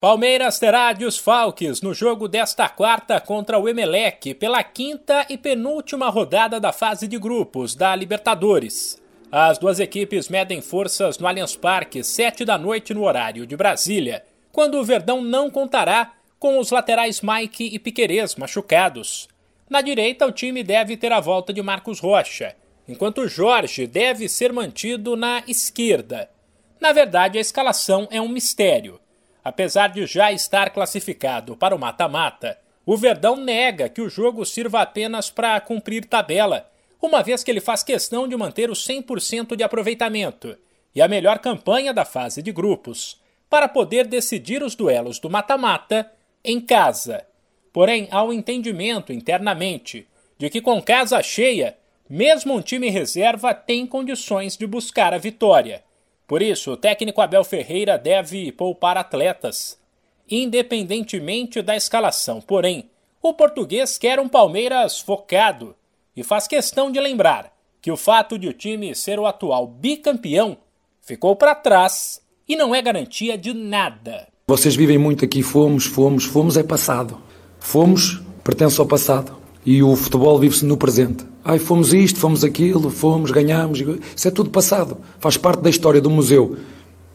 Palmeiras terá desfalques no jogo desta quarta contra o Emelec pela quinta e penúltima rodada da fase de grupos da Libertadores. As duas equipes medem forças no Allianz Parque, sete da noite no horário de Brasília, quando o Verdão não contará com os laterais Mike e Piquerez machucados. Na direita, o time deve ter a volta de Marcos Rocha, enquanto Jorge deve ser mantido na esquerda. Na verdade, a escalação é um mistério. Apesar de já estar classificado para o mata-mata, o Verdão nega que o jogo sirva apenas para cumprir tabela, uma vez que ele faz questão de manter o 100% de aproveitamento e a melhor campanha da fase de grupos, para poder decidir os duelos do mata-mata em casa. Porém, há um entendimento internamente de que com casa cheia, mesmo um time reserva tem condições de buscar a vitória. Por isso, o técnico Abel Ferreira deve poupar atletas, independentemente da escalação. Porém, o português quer um Palmeiras focado e faz questão de lembrar que o fato de o time ser o atual bicampeão ficou para trás e não é garantia de nada. Vocês vivem muito aqui, fomos, fomos, fomos é passado. Fomos pertence ao passado e o futebol vive-se no presente. Ai, fomos isto, fomos aquilo, fomos, ganhamos. Isso é tudo passado. Faz parte da história do museu.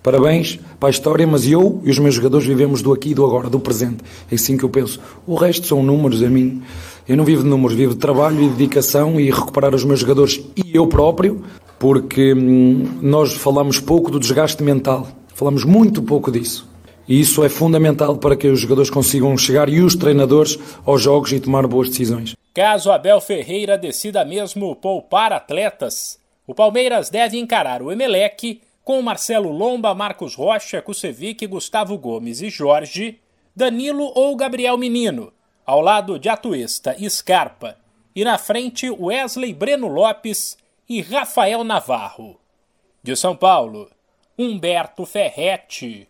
Parabéns para a história, mas eu e os meus jogadores vivemos do aqui e do agora, do presente. É assim que eu penso. O resto são números a mim. Eu não vivo de números, vivo de trabalho e dedicação e recuperar os meus jogadores e eu próprio, porque hum, nós falamos pouco do desgaste mental. Falamos muito pouco disso. E isso é fundamental para que os jogadores consigam chegar e os treinadores aos jogos e tomar boas decisões. Caso Abel Ferreira decida mesmo poupar atletas, o Palmeiras deve encarar o Emelec com Marcelo Lomba, Marcos Rocha, Kusevic, Gustavo Gomes e Jorge, Danilo ou Gabriel Menino, ao lado de Atuesta e Scarpa, e na frente Wesley Breno Lopes e Rafael Navarro. De São Paulo, Humberto Ferretti.